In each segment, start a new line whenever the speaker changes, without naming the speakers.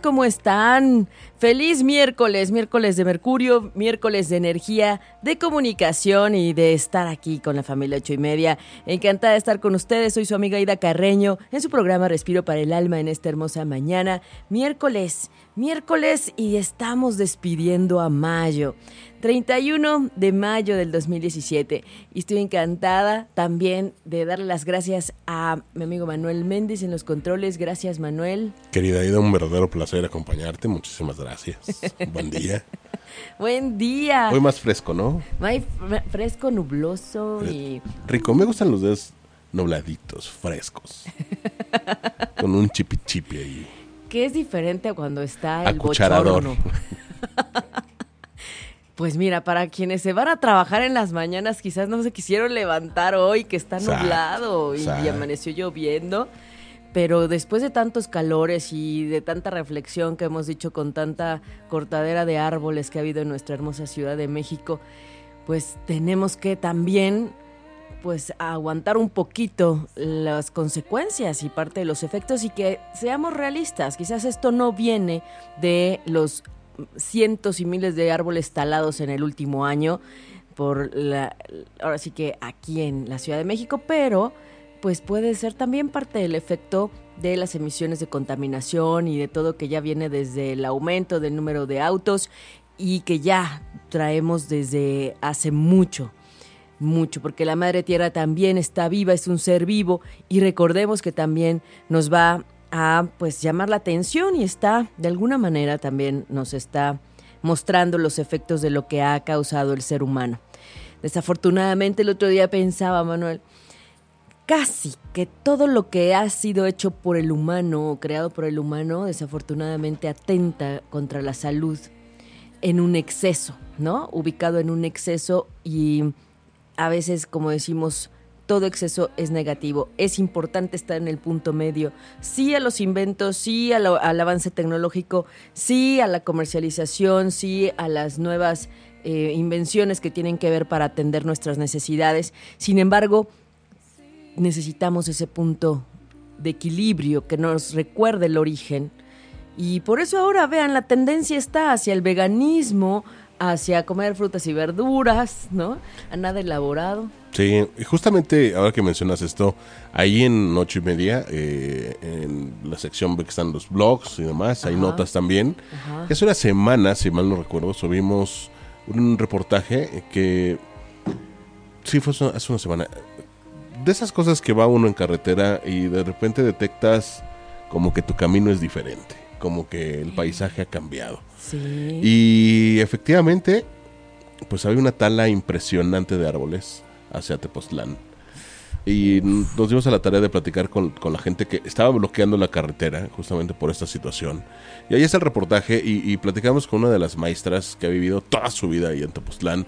¿Cómo están? Feliz miércoles, miércoles de Mercurio, miércoles de energía, de comunicación y de estar aquí con la familia ocho y media. Encantada de estar con ustedes, soy su amiga Ida Carreño en su programa Respiro para el Alma en esta hermosa mañana. Miércoles, miércoles y estamos despidiendo a mayo. 31 de mayo del 2017 y estoy encantada también de darle las gracias a mi amigo Manuel Méndez en los controles. Gracias Manuel.
Querida Ida, un verdadero placer acompañarte. Muchísimas gracias. Buen día.
Buen día.
Hoy más fresco, ¿no?
Fre- fresco, nubloso y
Rico. Me gustan los dedos nubladitos, frescos. Con un chipi chipi ahí.
que es diferente a cuando está el
Acucharador.
bochorno. Pues mira, para quienes se van a trabajar en las mañanas, quizás no se quisieron levantar hoy, que está
Exacto,
nublado y,
exacto.
amaneció lloviendo. Pero después de tantos calores y de tanta reflexión que hemos dicho con tanta cortadera de árboles que ha habido en nuestra hermosa Ciudad de México, pues tenemos que también pues aguantar un poquito las consecuencias y parte de los efectos y que seamos realistas. Quizás esto no viene de los cientos y miles de árboles talados en el último año por la ahora sí que aquí en la Ciudad de México, pero pues puede ser también parte del efecto de las emisiones de contaminación y de todo que ya viene desde el aumento del número de autos y que ya traemos desde hace mucho mucho, porque la madre tierra también está viva, es un ser vivo y recordemos que también nos va a pues llamar la atención y está de alguna manera también nos está mostrando los efectos de lo que ha causado el ser humano. Desafortunadamente el otro día pensaba, Manuel, casi que todo lo que ha sido hecho por el humano o creado por el humano desafortunadamente atenta contra la salud en un exceso, ¿no? Ubicado en un exceso y a veces, como decimos, todo exceso es negativo. Es importante estar en el punto medio. Sí a los inventos, sí al avance tecnológico, sí a la comercialización, sí a las nuevas eh, invenciones que tienen que ver para atender nuestras necesidades. Sin embargo, necesitamos ese punto de equilibrio que nos recuerde el origen. Y por eso ahora, vean, la tendencia está hacia el veganismo, hacia comer frutas y verduras, ¿no? A nada elaborado.
Sí, y justamente ahora que mencionas esto, ahí en ocho y media, eh, en la sección que están los blogs y demás, hay notas también.
Ajá.
Hace una semana, si mal no recuerdo, subimos un reportaje que... Sí, fue hace una semana. De esas cosas que va uno en carretera y de repente detectas como que tu camino es diferente, como que el paisaje ha cambiado.
Sí.
Y efectivamente, pues había una tala impresionante de árboles hacia Tepoztlán. Y nos dimos a la tarea de platicar con, con la gente que estaba bloqueando la carretera justamente por esta situación. Y ahí está el reportaje y, y platicamos con una de las maestras que ha vivido toda su vida ahí en Tepoztlán.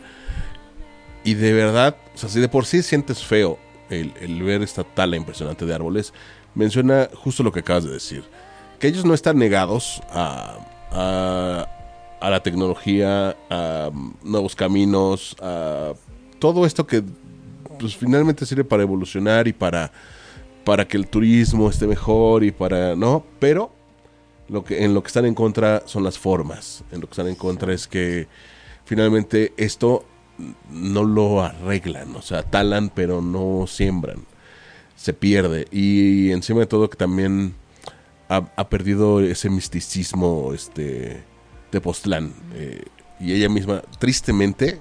Y de verdad, o sea, si de por sí sientes feo el, ver esta tala impresionante de árboles, menciona justo lo que acabas de decir. Que ellos no están negados a, a, a la tecnología, a um, nuevos caminos, a todo esto que pues finalmente sirve para evolucionar y para, para que el turismo esté mejor y para, ¿no? Pero lo que, en lo que están en contra son las formas. En lo que están en contra es que finalmente esto no lo arreglan, o sea, talan pero no siembran. Se pierde. Y encima de todo que también ha, ha perdido ese misticismo este de Postlán. Eh, y ella misma, tristemente,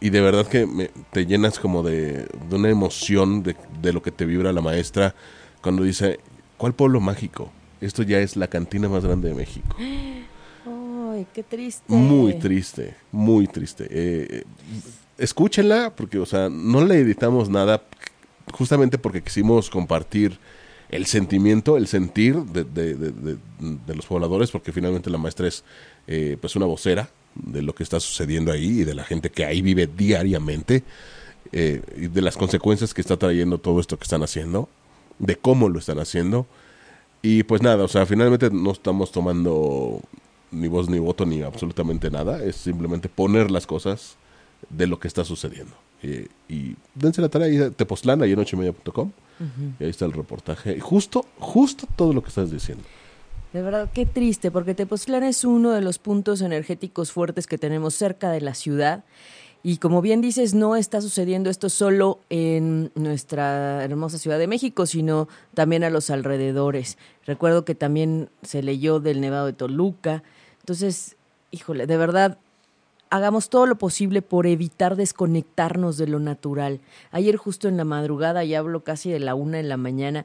y de verdad que me- te llenas como de, de una emoción de, de lo que te vibra la maestra cuando dice, ¿cuál pueblo mágico? Esto ya es la cantina más grande de México.
Ay, qué triste.
Muy triste, muy triste. Eh, eh, escúchenla porque, o sea, no le editamos nada justamente porque quisimos compartir el sentimiento, el sentir de, de- de- de- los pobladores, porque finalmente la maestra es eh, pues una vocera de lo que está sucediendo ahí y de la gente que ahí vive diariamente eh, y de las consecuencias que está trayendo todo esto que están haciendo, de cómo lo están haciendo. Y pues nada, o sea, finalmente no estamos tomando ni voz ni voto ni absolutamente nada, es simplemente poner las cosas de lo que está sucediendo. Eh, y dense la tarea ahí, Tepoztlán, ahí en ochoymedia.com, y ahí está el reportaje. Justo, justo todo lo que estás diciendo.
De verdad, qué triste, porque Tepoztlán es uno de los puntos energéticos fuertes que tenemos cerca de la ciudad. Y como bien dices, no está sucediendo esto solo en nuestra hermosa Ciudad de México, sino también a los alrededores. Recuerdo que también se leyó del Nevado de Toluca. Entonces, híjole, de verdad, hagamos todo lo posible por evitar desconectarnos de lo natural. Ayer justo en la madrugada, ya hablo casi de la una de la mañana,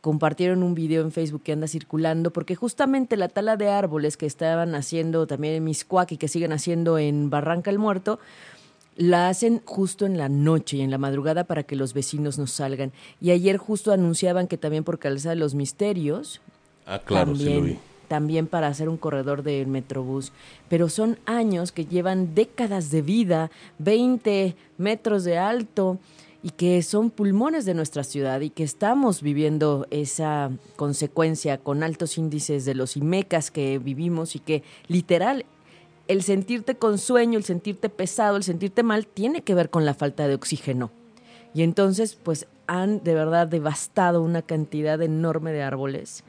compartieron un video en Facebook que anda circulando, porque justamente la tala de árboles que estaban haciendo también en Miscuac y que siguen haciendo en Barranca el Muerto, la hacen justo en la noche y en la madrugada para que los vecinos no salgan. Y ayer justo anunciaban que también por Calzada de los Misterios,
Ah, claro, sí lo vi.
También para hacer un corredor del Metrobús. Pero son años que llevan décadas de vida, 20 metros de alto, y que son pulmones de nuestra ciudad y que estamos viviendo esa consecuencia con altos índices de los IMECAS que vivimos y que literal el sentirte con sueño, el sentirte pesado, el sentirte mal, tiene que ver con la falta de oxígeno. Y entonces, pues han de verdad devastado una cantidad enorme de árboles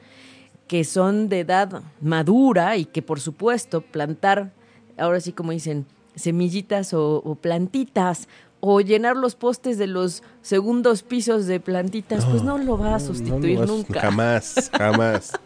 que son de edad madura y que por supuesto plantar, ahora sí como dicen, semillitas o, o plantitas o llenar los postes de los segundos pisos de plantitas, pues no lo va a sustituir
No, no,
nunca.
Jamás, jamás.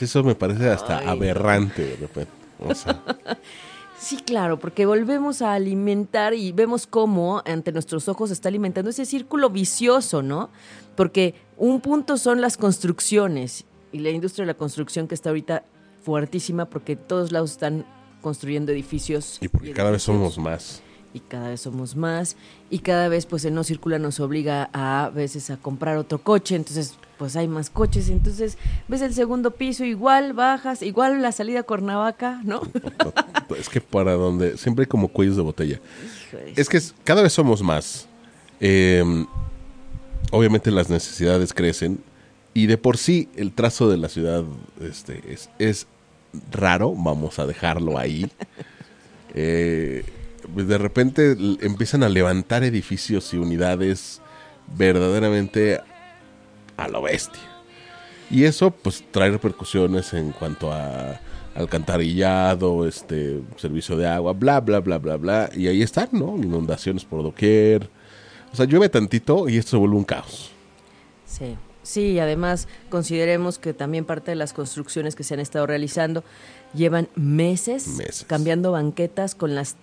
Eso me parece hasta
Ay,
aberrante de repente. O sea,
Sí, claro, porque volvemos a alimentar y vemos cómo ante nuestros ojos está alimentando ese círculo vicioso, ¿no? Porque un punto son las construcciones y la industria de la construcción que está ahorita fuertísima porque todos lados están construyendo edificios.
y porque cada vez somos más.
Y cada vez somos más y cada vez pues el no circula nos obliga a, a veces a comprar otro coche, entonces pues hay más coches, entonces ves el segundo piso igual, bajas, igual la salida a Cuernavaca, ¿no?
Es que para donde siempre hay como cuellos de botella. Es que es- cada vez somos más. Eh, obviamente las necesidades crecen y de por sí el trazo de la ciudad este, es, es raro, vamos a dejarlo ahí. Eh, pues de repente empiezan a levantar edificios y unidades verdaderamente a lo bestia. Y eso pues trae repercusiones en cuanto a alcantarillado, este servicio de agua, bla bla bla bla bla y ahí están, ¿no? Inundaciones por doquier. O sea, llueve tantito y esto se vuelve un caos.
Sí, sí, y además consideremos que también parte de las construcciones que se han estado realizando llevan meses,
Meses.
cambiando banquetas con las,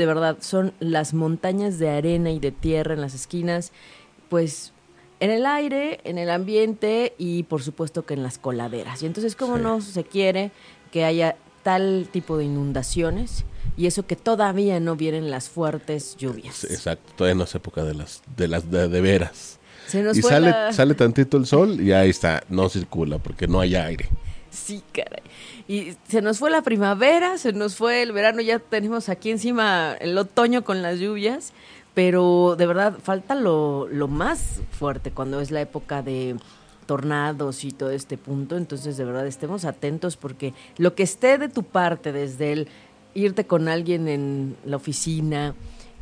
de verdad, son las montañas de arena y de tierra en las esquinas, pues en el aire, en el ambiente y por supuesto que en las coladeras. Y entonces, ¿cómo
Sí.
no se quiere que haya tal tipo de inundaciones? Y eso que todavía no vienen las fuertes lluvias.
Exacto, todavía no es época de las de las de, de veras.
Se nos
Y sale,
la-
sale tantito el sol y ahí está, no circula porque no hay aire.
Sí, caray. Y se nos fue la primavera, se nos fue el verano, ya tenemos aquí encima el otoño con las lluvias, pero de verdad falta lo, lo más fuerte cuando es la época de tornados y todo este punto, entonces de verdad estemos atentos porque lo que esté de tu parte desde el irte con alguien en la oficina,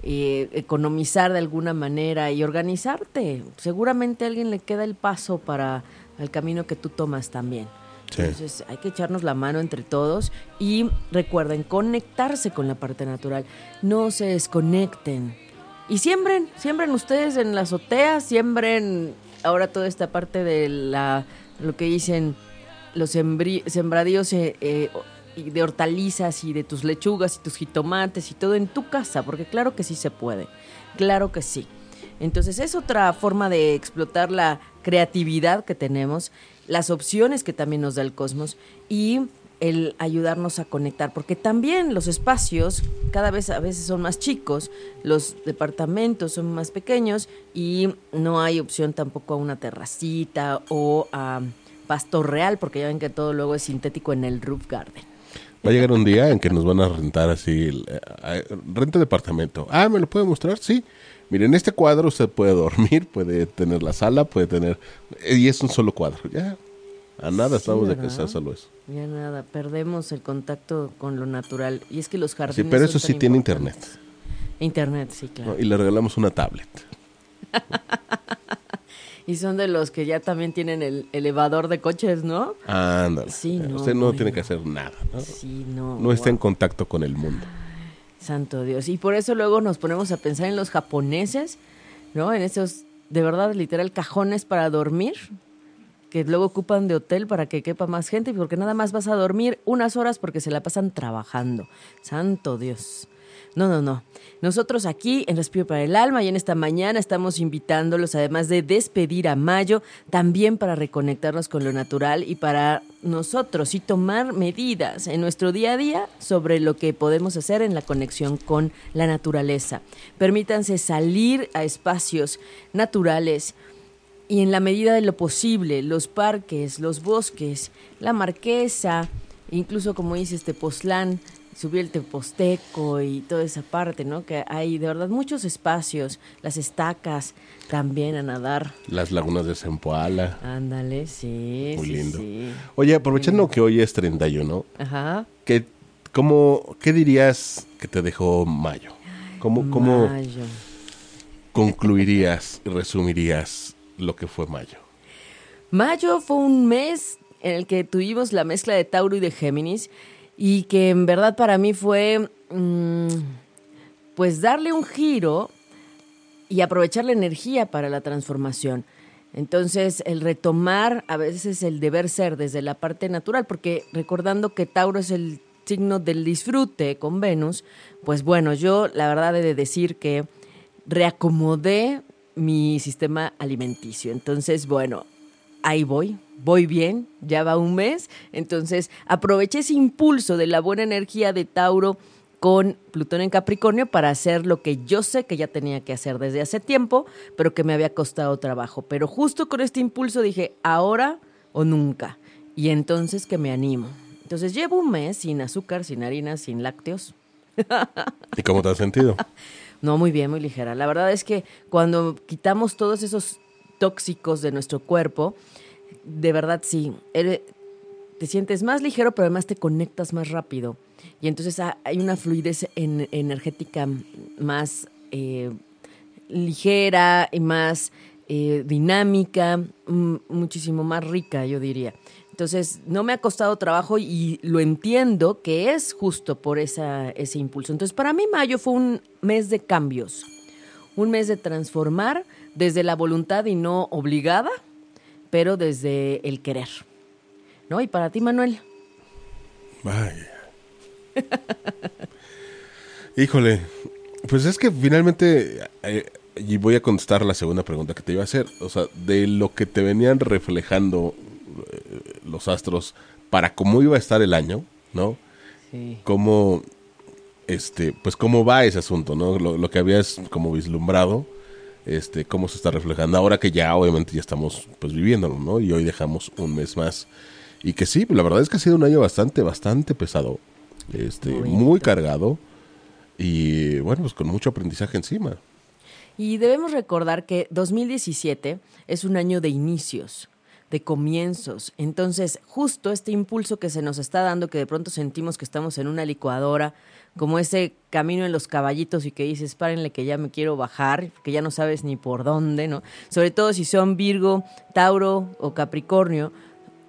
eh, economizar de alguna manera y organizarte, seguramente a alguien le queda el paso para el camino que tú tomas también. Entonces hay que echarnos la mano entre todos y recuerden conectarse con la parte natural. No se desconecten. Y siembren, siembren ustedes en la azotea, siembren ahora toda esta parte de la lo que dicen los sembradíos eh, eh, de hortalizas y de tus lechugas y tus jitomates y todo en tu casa, porque claro que sí se puede, claro que sí. Entonces es otra forma de explotar la creatividad que tenemos, las opciones que también nos da el cosmos y el ayudarnos a conectar, porque también los espacios cada vez a veces son más chicos, los departamentos son más pequeños y no hay opción tampoco a una terracita o a pasto real, porque ya ven que todo luego es sintético en el roof garden.
Va a llegar un día en que nos van a rentar así, eh, eh, renta departamento. Ah, ¿me lo puede mostrar? Sí. Miren, en este cuadro usted puede dormir, puede tener la sala, puede tener... Y es un solo cuadro. Ya, a nada
Sí,
estamos de que solo eso.
Ya nada, perdemos el contacto con lo natural. Y es que los
Sí,
jardines.
pero
son
eso sí tiene internet.
Internet, sí, claro.
¿no? Y le regalamos una tablet.
Y son de los que ya también tienen el elevador de coches, ¿no?
Ándale.
Sí, no,
usted no
bueno.
tiene que hacer nada. No,
Sí, no.
no está en
wow.
contacto con el mundo.
Santo Dios. Y por eso luego nos ponemos a pensar en los japoneses, ¿no? En esos, de verdad, literal, cajones para dormir, que luego ocupan de hotel para que quepa más gente, porque nada más vas a dormir unas horas porque se la pasan trabajando. Santo Dios. No, no, no. Nosotros aquí en Respiro para el Alma y en esta mañana estamos invitándolos, además de despedir a Mayo, también para reconectarnos con lo natural y para nosotros y tomar medidas en nuestro día a día sobre lo que podemos hacer en la conexión con la naturaleza. Permítanse salir a espacios naturales y en la medida de lo posible, los parques, los bosques, la marquesa, incluso como dice este Pozlán, subir el Teposteco y toda esa parte, ¿no? Que hay de verdad muchos espacios, las estacas también a nadar.
Las lagunas de Zempoala.
Ándale, sí.
Muy
sí,
lindo.
sí.
Oye, aprovechando que hoy es 31,
Ajá.
¿qué, cómo, ¿qué dirías que te dejó mayo? ¿Cómo, cómo
Mayo.
concluirías y resumirías lo que fue mayo?
Mayo fue un mes en el que tuvimos la mezcla de Tauro y de Géminis y que en verdad para mí fue mm, pues darle un giro y aprovechar la energía para la transformación. Entonces, el retomar a veces el deber ser desde la parte natural, porque recordando que Tauro es el signo del disfrute con Venus, pues bueno, yo la verdad he de decir que reacomodé mi sistema alimenticio. Entonces, bueno, ahí voy, voy bien, ya va un mes. Entonces, aproveché ese impulso de la buena energía de Tauro con Plutón en Capricornio para hacer lo que yo sé que ya tenía que hacer desde hace tiempo, pero que me había costado trabajo. Pero justo con este impulso dije, ahora o nunca. Y entonces que me animo. Entonces llevo un mes sin azúcar, sin harina, sin lácteos.
¿Y cómo te has sentido?
No, muy bien, muy ligera. La verdad es que cuando quitamos todos esos tóxicos de nuestro cuerpo, de verdad sí, te sientes más ligero, pero además te conectas más rápido. Y entonces ha- hay una fluidez en- energética más eh, ligera y más eh, dinámica, muchísimo más rica, yo diría. Entonces, no me ha costado trabajo y lo entiendo que es justo por ese impulso. Entonces, para mí mayo fue un mes de cambios, un mes de transformar desde la voluntad y no obligada, pero desde el querer. ¿No? Y para ti, Manuel.
Vaya. Híjole, pues es que finalmente, eh, y voy a contestar la segunda pregunta que te iba a hacer, o sea, de lo que te venían reflejando eh, los astros para cómo iba a estar el año, ¿no?
Sí.
Cómo, este, pues cómo va ese asunto, ¿no? Lo, lo que habías como vislumbrado, este, cómo se está reflejando ahora que ya obviamente ya estamos pues viviéndolo, ¿no? Y hoy dejamos un mes más. Y que sí, la verdad es que ha sido un año bastante, bastante pesado, este,
Muy
muy cargado y bueno, pues con mucho aprendizaje encima.
Y debemos recordar que 2017 es un año de inicios, de comienzos. Entonces, justo este impulso que se nos está dando, que de pronto sentimos que estamos en una licuadora, como ese camino en los caballitos y que dices, párenle que ya me quiero bajar, que ya no sabes ni por dónde, ¿no? Sobre todo si son Virgo, Tauro o Capricornio,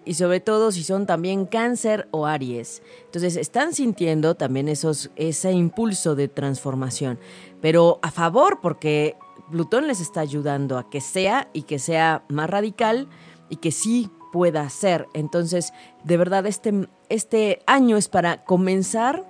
y sobre todo si son también cáncer o aries. Entonces están sintiendo también esos, ese impulso de transformación, pero a favor porque Plutón les está ayudando a que sea y que sea más radical y que sí pueda ser. Entonces, de verdad, este, este año es para comenzar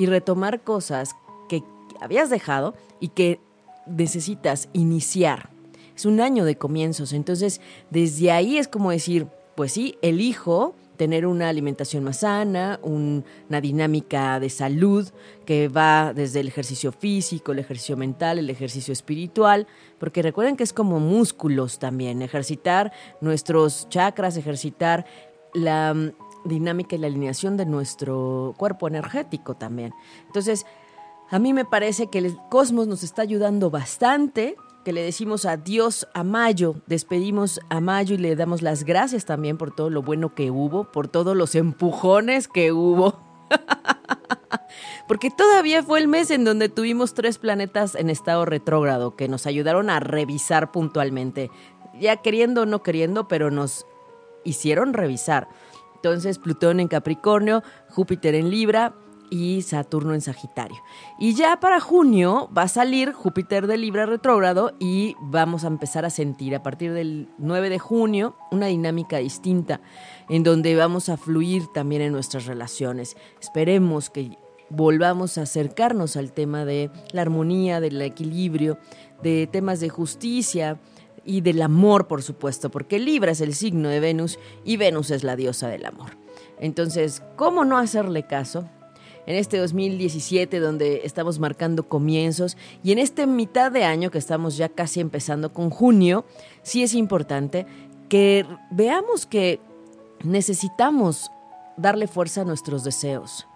y retomar cosas que habías dejado y que necesitas iniciar. Es un año de comienzos, entonces desde ahí es como decir, pues sí, elijo tener una alimentación más sana, un- una dinámica de salud que va desde el ejercicio físico, el ejercicio mental, el ejercicio espiritual, porque recuerden que es como músculos también, ejercitar nuestros chakras, ejercitar la dinámica y la alineación de nuestro cuerpo energético también. Entonces, a mí me parece que el cosmos nos está ayudando bastante, que le decimos adiós a Mayo, despedimos a Mayo y le damos las gracias también por todo lo bueno que hubo, por todos los empujones que hubo. Porque todavía fue el mes en donde tuvimos tres planetas en estado retrógrado que nos ayudaron a revisar puntualmente, ya queriendo o no queriendo, pero nos hicieron revisar. Entonces, Plutón en Capricornio, Júpiter en Libra y Saturno en Sagitario. Y ya para junio va a salir Júpiter de Libra retrógrado y vamos a empezar a sentir a partir del 9 de junio una dinámica distinta en donde vamos a fluir también en nuestras relaciones. Esperemos que volvamos a acercarnos al tema de la armonía, del equilibrio, de temas de justicia, y del amor, por supuesto, porque Libra es el signo de Venus y Venus es la diosa del amor. Entonces, ¿cómo no hacerle caso? En este 2017 donde estamos marcando comienzos y en este mitad de año que estamos ya casi empezando con junio, sí es importante que veamos que necesitamos darle fuerza a nuestros deseos.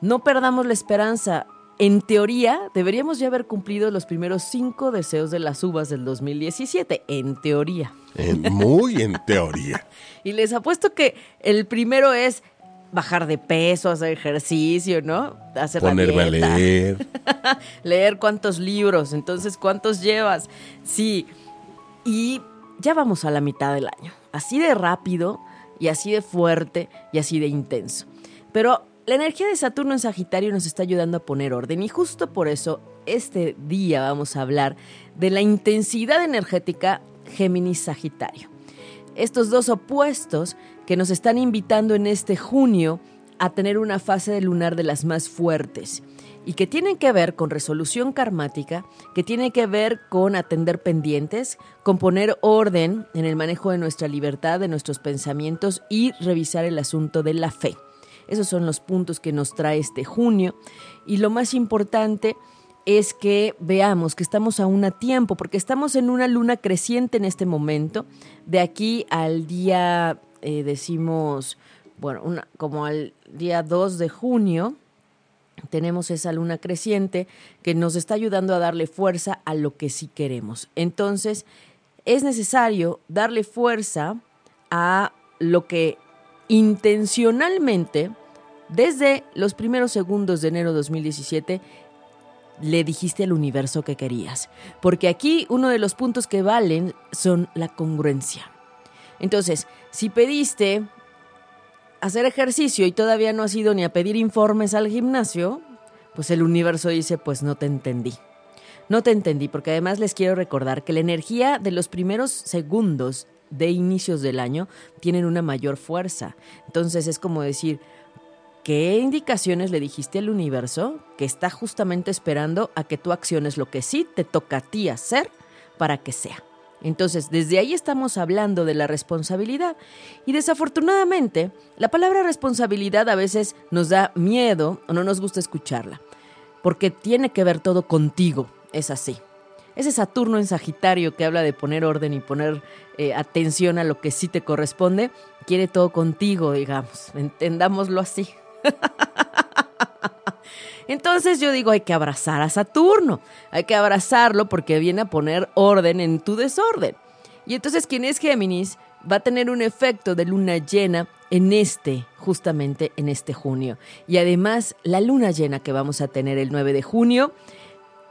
No perdamos la esperanza. En teoría, deberíamos ya haber cumplido los primeros cinco deseos de las uvas del 2017. En teoría.
En- muy en teoría.
Y les apuesto que el primero es bajar de peso, hacer ejercicio, ¿no? Hacer la
Ponerme a
dieta,
leer.
leer cuántos libros, entonces cuántos llevas. Sí. Y ya vamos a la mitad del año. Así de rápido y así de fuerte y así de intenso. Pero la energía de Saturno en Sagitario nos está ayudando a poner orden y justo por eso este día vamos a hablar de la intensidad energética Géminis-Sagitario. Estos dos opuestos que nos están invitando en este junio a tener una fase de lunar de las más fuertes y que tienen que ver con resolución karmática, que tiene que ver con atender pendientes, con poner orden en el manejo de nuestra libertad, de nuestros pensamientos y revisar el asunto de la fe. Esos son los puntos que nos trae este junio. Y lo más importante es que veamos que estamos aún a tiempo, porque estamos en una luna creciente en este momento. De aquí al día, eh, decimos, bueno, como al día 2 de junio, tenemos esa luna creciente que nos está ayudando a darle fuerza a lo que sí queremos. Entonces, es necesario darle fuerza a lo que intencionalmente, desde los primeros segundos de enero de 2017, le dijiste al universo que querías. Porque aquí uno de los puntos que valen son la congruencia. Entonces, si pediste hacer ejercicio y todavía no has ido ni a pedir informes al gimnasio, pues el universo dice, pues no te entendí. No te entendí, porque además les quiero recordar que la energía de los primeros segundos de inicios del año tienen una mayor fuerza. Entonces es como decir, ¿qué indicaciones le dijiste al universo que está justamente esperando a que tú acciones lo que sí te toca a ti hacer para que sea? Entonces, desde ahí estamos hablando de la responsabilidad. Y desafortunadamente, la palabra responsabilidad a veces nos da miedo o no nos gusta escucharla, porque tiene que ver todo contigo, es así. Ese Saturno en Sagitario que habla de poner orden y poner eh, atención a lo que sí te corresponde, quiere todo contigo, digamos, entendámoslo así. Entonces yo digo, hay que abrazar a Saturno, hay que abrazarlo porque viene a poner orden en tu desorden. Y entonces quien es Géminis va a tener un efecto de luna llena en este, justamente en este junio. Y además la luna llena que vamos a tener el 9 de junio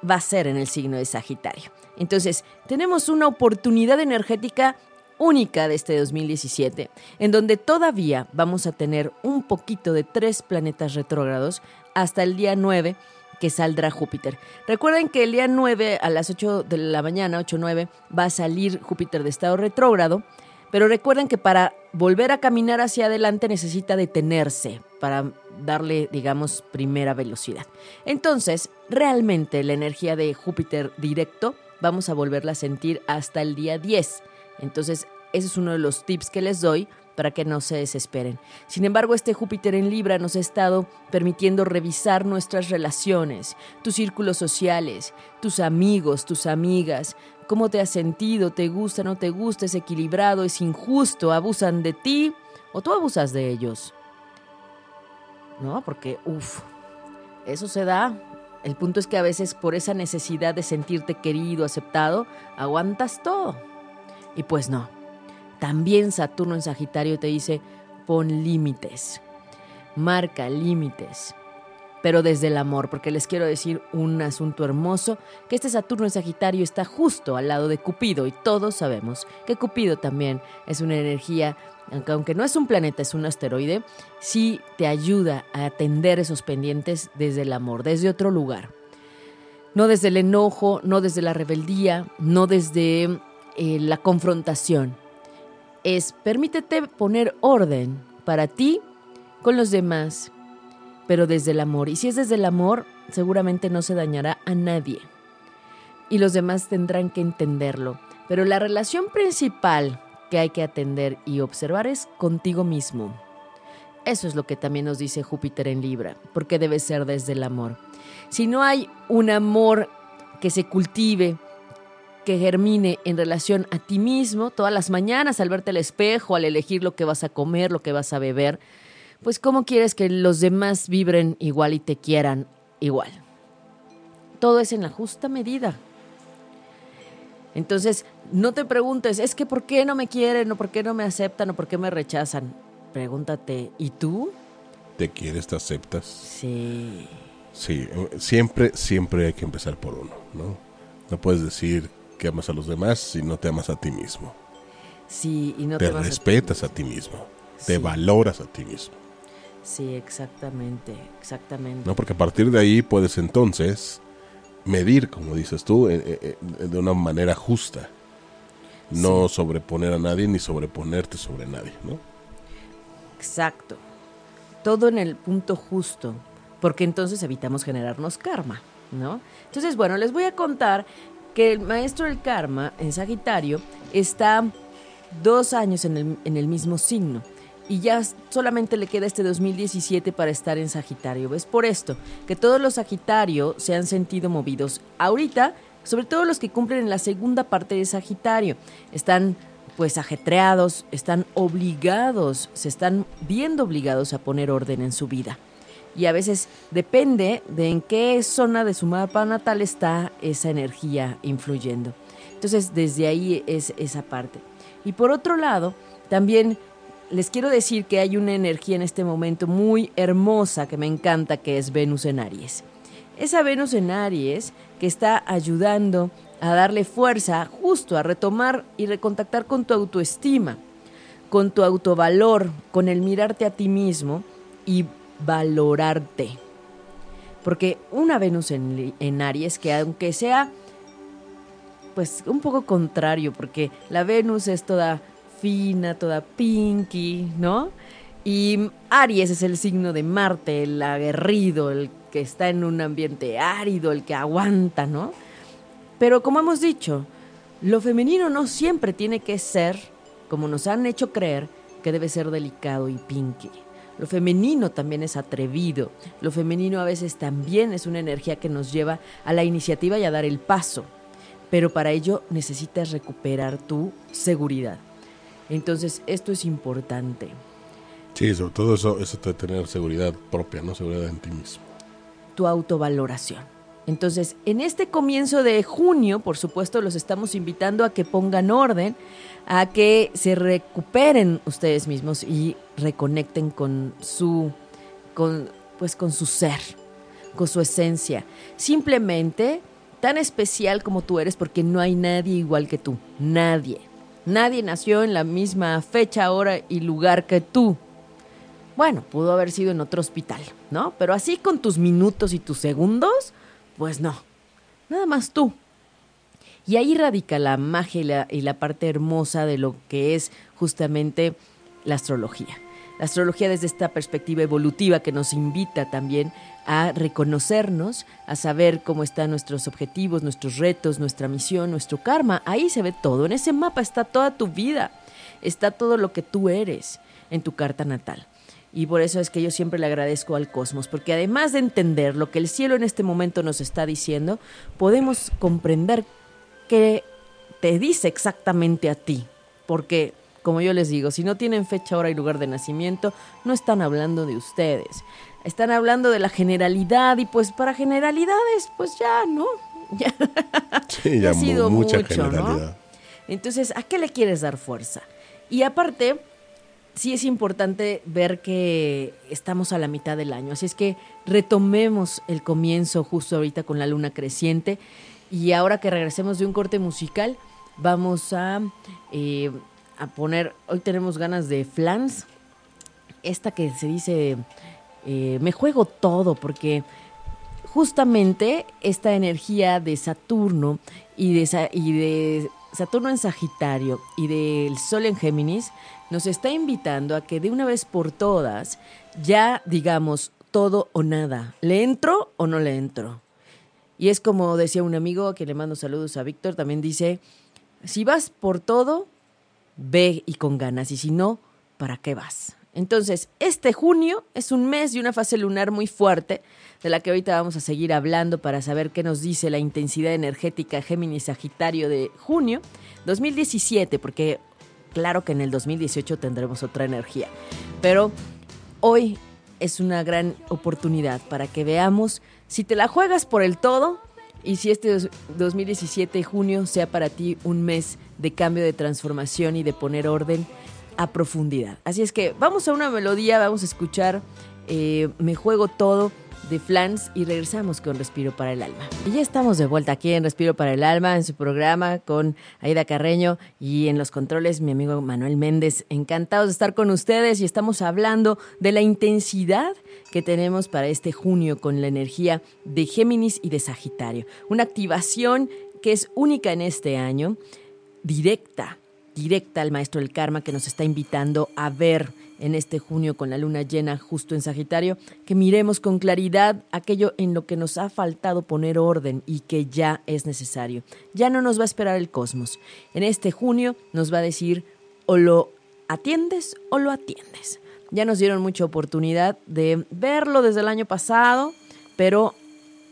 va a ser en el signo de Sagitario. Entonces tenemos una oportunidad energética única de este 2017, en donde todavía vamos a tener un poquito de tres planetas retrógrados hasta el día 9 que saldrá Júpiter. Recuerden que el día 9 a las 8 de la mañana, 8-9, va a salir Júpiter de estado retrógrado, pero recuerden que para volver a caminar hacia adelante necesita detenerse para darle, digamos, primera velocidad. Entonces, realmente la energía de Júpiter directo vamos a volverla a sentir hasta el día 10. Entonces, ese es uno de los tips que les doy para que no se desesperen. Sin embargo, este Júpiter en Libra nos ha estado permitiendo revisar nuestras relaciones, tus círculos sociales, tus amigos, tus amigas, cómo te has sentido, te gusta, no te gusta, es equilibrado, es injusto, abusan de ti o tú abusas de ellos. No, porque, uff, eso se da. El punto es que a veces por esa necesidad de sentirte querido, aceptado, aguantas todo. Y pues no. También Saturno en Sagitario te dice, pon límites, marca límites, pero desde el amor, porque les quiero decir un asunto hermoso, que este Saturno en Sagitario está justo al lado de Cupido y todos sabemos que Cupido también es una energía, aunque, aunque no es un planeta, es un asteroide, sí te ayuda a atender esos pendientes desde el amor, desde otro lugar. No desde el enojo, no desde la rebeldía, no desde eh, la confrontación, es permítete poner orden para ti con los demás, pero desde el amor. Y si es desde el amor, seguramente no se dañará a nadie. Y los demás tendrán que entenderlo. Pero la relación principal que hay que atender y observar es contigo mismo. Eso es lo que también nos dice Júpiter en Libra, porque debe ser desde el amor. Si no hay un amor que se cultive, que germine en relación a ti mismo todas las mañanas al verte al espejo, al elegir lo que vas a comer, lo que vas a beber, pues cómo quieres que los demás vibren igual y te quieran igual. Todo es en la justa medida. Entonces, no te preguntes, es que ¿por qué no me quieren o por qué no me aceptan o por qué me rechazan? Pregúntate, ¿y tú?
¿Te quieres, te aceptas?
Sí.
Sí, siempre, siempre hay que empezar por uno, ¿no? No puedes decir, que amas a los demás si no te amas a ti mismo.
Sí, y no
te,
te,
respetas
a
a ti mismo.
Sí.
Te valoras a ti mismo.
Sí, exactamente, exactamente.
¿no? Porque a partir de ahí puedes entonces medir, como dices tú, eh, eh, eh, de una manera justa. No sobreponer a nadie ni sobreponerte sobre nadie, ¿no?
Exacto. Todo en el punto justo, porque entonces evitamos generarnos karma, ¿no? Entonces, bueno, les voy a contar que el maestro del karma en Sagitario está dos años en el, en el mismo signo y ya solamente le queda este 2017 para estar en Sagitario. Es por esto que todos los Sagitario se han sentido movidos. Ahorita, sobre todo los que cumplen en la segunda parte de Sagitario, están pues ajetreados, están obligados, se están viendo obligados a poner orden en su vida. Y a veces depende de en qué zona de su mapa natal está esa energía influyendo. Entonces, desde ahí es esa parte. Y por otro lado, también les quiero decir que hay una energía en este momento muy hermosa que me encanta, que es Venus en Aries. Esa Venus en Aries que está ayudando a darle fuerza justo a retomar y recontactar con tu autoestima, con tu autovalor, con el mirarte a ti mismo y valorarte. Porque una Venus en, Aries que aunque sea pues un poco contrario, porque la Venus es toda fina, toda pinky, ¿no? Y Aries es el signo de Marte, el aguerrido, el que está en un ambiente árido, el que aguanta, ¿no? Pero como hemos dicho, lo femenino no siempre tiene que ser, como nos han hecho creer, que debe ser delicado y pinky. Lo femenino también es atrevido. Lo femenino a veces también es una energía que nos lleva a la iniciativa y a dar el paso. Pero para ello necesitas recuperar tu seguridad. Entonces, esto es importante.
Sí, sobre todo eso, eso de tener seguridad propia, ¿no? Seguridad en ti mismo.
Tu autovaloración. Entonces, en este comienzo de junio, por supuesto, los estamos invitando a que pongan orden, a que se recuperen ustedes mismos y reconecten con su, con, pues con su ser, con su esencia. Simplemente tan especial como tú eres, porque no hay nadie igual que tú, nadie. Nadie nació en la misma fecha, hora y lugar que tú. Bueno, pudo haber sido en otro hospital, ¿no? Pero así con tus minutos y tus segundos, pues no. Nada más tú. Y ahí radica la magia y la, y la parte hermosa de lo que es justamente la astrología. La astrología desde esta perspectiva evolutiva que nos invita también a reconocernos, a saber cómo están nuestros objetivos, nuestros retos, nuestra misión, nuestro karma. Ahí se ve todo. En ese mapa está toda tu vida. Está todo lo que tú eres en tu carta natal. Y por eso es que yo siempre le agradezco al cosmos, porque además de entender lo que el cielo en este momento nos está diciendo, podemos comprender qué te dice exactamente a ti. Porque, como yo les digo, si no tienen fecha, hora y lugar de nacimiento, no están hablando de ustedes. Están hablando de la generalidad y pues para generalidades, pues ya, ¿no? Ya,
Sí, ya
ha sido
mu- mucha
mucho, ¿no?
generalidad.
Entonces, ¿a qué le quieres dar fuerza? Y aparte, sí es importante ver que estamos a la mitad del año, así es que retomemos el comienzo justo ahorita con la luna creciente y ahora que regresemos de un corte musical, vamos a, eh, a poner, hoy tenemos ganas de flans, esta que se dice, eh, me juego todo, porque justamente esta energía de Saturno y de, y de Saturno en Sagitario y del Sol en Géminis nos está invitando a que de una vez por todas ya digamos todo o nada. ¿Le entro o no le entro? Y es como decía un amigo que le mando saludos a Víctor, también dice, si vas por todo, ve y con ganas, y si no, ¿para qué vas? Entonces, este junio es un mes de una fase lunar muy fuerte, de la que ahorita vamos a seguir hablando para saber qué nos dice la intensidad energética Géminis Sagitario de junio 2017, porque claro que en el 2018 tendremos otra energía. Pero hoy es una gran oportunidad para que veamos si te la juegas por el todo y si este dos- 2017 junio sea para ti un mes de cambio de transformación y de poner orden a profundidad. Así es que vamos a una melodía, vamos a escuchar eh, Me Juego Todo de Flans y regresamos con Respiro para el Alma. Y ya estamos de vuelta aquí en Respiro para el Alma, en su programa con Aida Carreño y en los controles mi amigo Manuel Méndez. Encantados de estar con ustedes y estamos hablando de la intensidad que tenemos para este junio con la energía de Géminis y de Sagitario. Una activación que es única en este año, directa, directa al maestro del karma que nos está invitando a ver en este junio con la luna llena justo en Sagitario, que miremos con claridad aquello en lo que nos ha faltado poner orden y que ya es necesario. Ya no nos va a esperar el cosmos. En este junio nos va a decir o lo atiendes o lo atiendes. Ya nos dieron mucha oportunidad de verlo desde el año pasado, pero